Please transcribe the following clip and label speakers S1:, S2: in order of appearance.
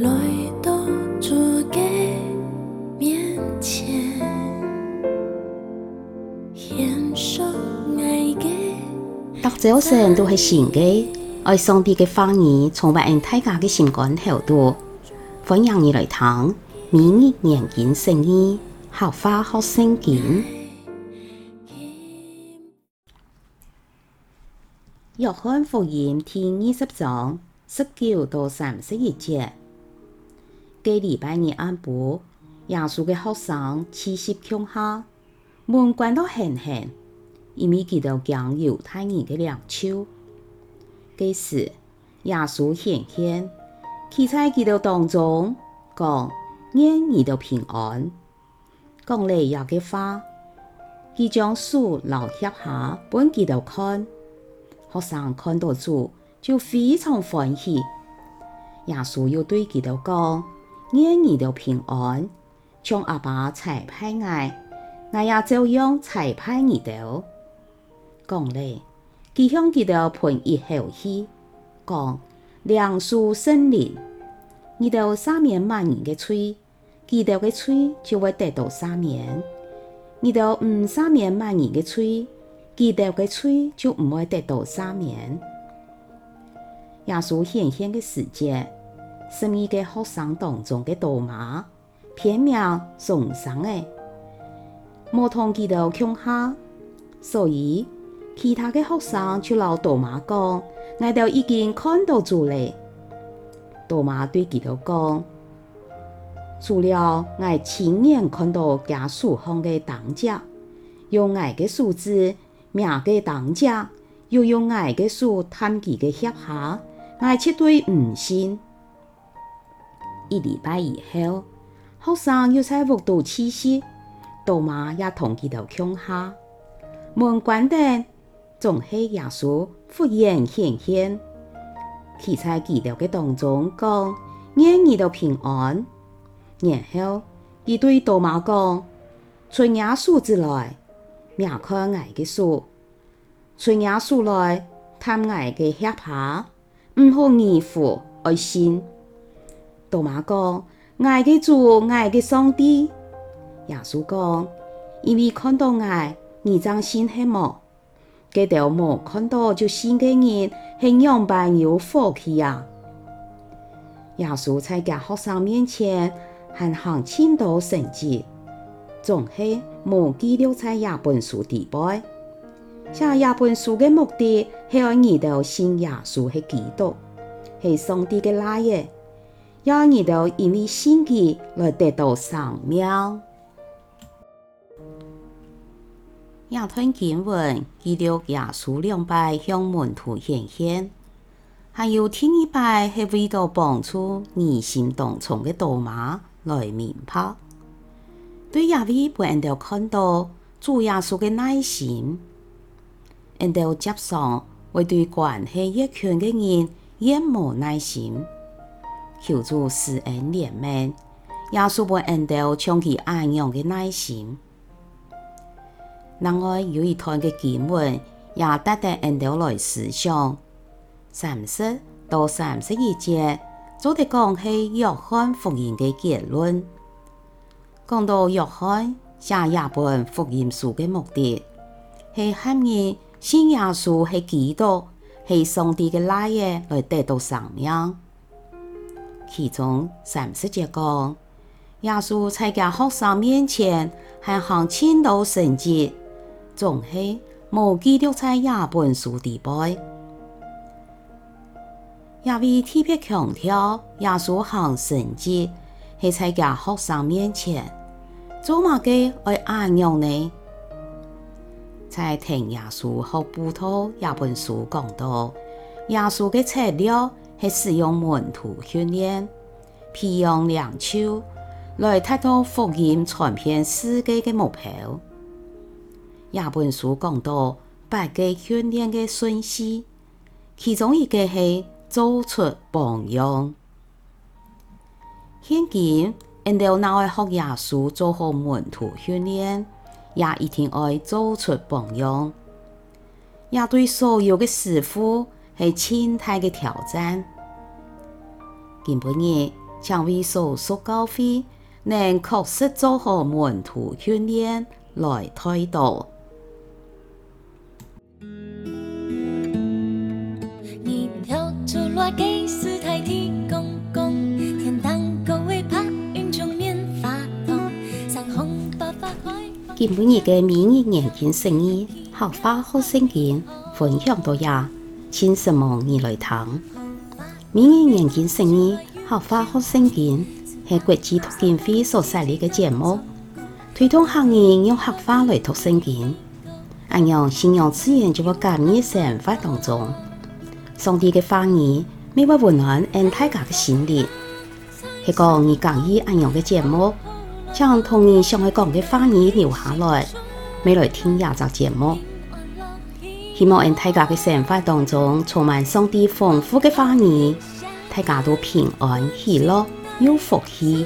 S1: 来到主给面前，献上爱嘅。讀者成人都係善嘅，愛上帝嘅話語，從為人大家嘅心肝頭度，歡迎你來聽，每日研經聖意，學法學聖經。
S2: 約翰福音第二十章十九到三十一節。隔礼拜日安哺，耶稣嘅学生气息向下，门关到限限，伊咪见到强犹太人嘅两手。嗰时耶稣显现，企在佢度当中，讲：，你二平安。讲嚟又嘅话，佢将书留下，本佢度看。学生看到咗，就非常欢喜。耶稣又对佢度讲。念儿的平安，像阿爸裁判爱，我也照样裁判你的。讲嘞，记向记得喷一后气，讲良树森林，你都三年万年的吹，记得的吹就会得到三年；你都唔三年万年的吹，记得的吹就唔会得到三年。也是新鲜的时界。十二个学生当中的大妈，片名重双的，无通几条强下，所以其他个学生就老大妈讲，我都已经看到住嘞。大妈对记条讲，除了哀亲眼看到家属方个当家，用哀个数字命个当家，又用哀个数探记个腋下，哀绝对唔信。一礼拜以后，学生又在屋度休息，大妈也同佮到乡下。门关的，总系耶稣忽然显现。其在祈祷嘅当中讲：“愿你都平安。”然后，佢对大妈讲：“春芽树之来，命看矮嘅树；春芽树来，贪爱嘅吃怕，唔好逆父爱心。”道玛讲：“爱佮主，爱佮上帝。”耶稣讲：“因为看到爱，你张心很忙，给条忙看到就心给人很样板有福气啊。”耶稣在加学生面前，含行祈祷、圣洁，总是忘记留在亚本书底边。写亚本书嘅目的，系要二到新耶稣系基督，系上帝嘅拉耶。亚你到因为信记而得到赏妙。
S1: 亚吞经文记录亚述两拜向门徒显现，还有天一拜是为了帮出异形动从的大马来明拍。对亚位不断到看到主亚述的耐心，因到接上会对关系越强的人越无耐心。求助、施恩、怜悯，耶稣不恩得充满安详的耐心。然而，有一段的经文也得得恩待来思想。三十到三十一节，做的讲是约翰福音的结论。讲到约翰写廿本福音书的目的，是喊问信耶稣是基督，是上帝的哪样来得到什么？其中三十节讲，耶稣在加学生面前还行千道神迹，总系无记录在亚本书里边。也稣特别强调，耶稣行神迹是在加学生面前，做马给爱安样呢？在听耶稣和葡萄亚本书讲到，耶稣给切了。是使用门徒训练、培养良师，来达到福音传遍世界的目标。耶书讲到，八个训练的顺序，其中一个系做出榜样。现今，因着那位福耶稣做好门徒训练，也一定要做出榜样，也对所有的师傅。系千太嘅挑战。今半夜，蔷薇树上高飞，能确实做好门徒训练来推动。今半夜嘅明日眼镜声好花好声音，分享到呀。请什么你来堂，明年年节生日，合法好生钱，系国际脱金会所设立嘅节目。推动行业用合法来脱生钱，按用信仰词言，就话今年生活当中，上帝嘅话语，每话温暖俺大家嘅心灵。系个二讲一，按样嘅节目，想同你相爱讲嘅话语留下来，每来听下集节目。希望喺大家嘅生活当中充满上帝丰富嘅话语，大家都平安、喜乐、有福气。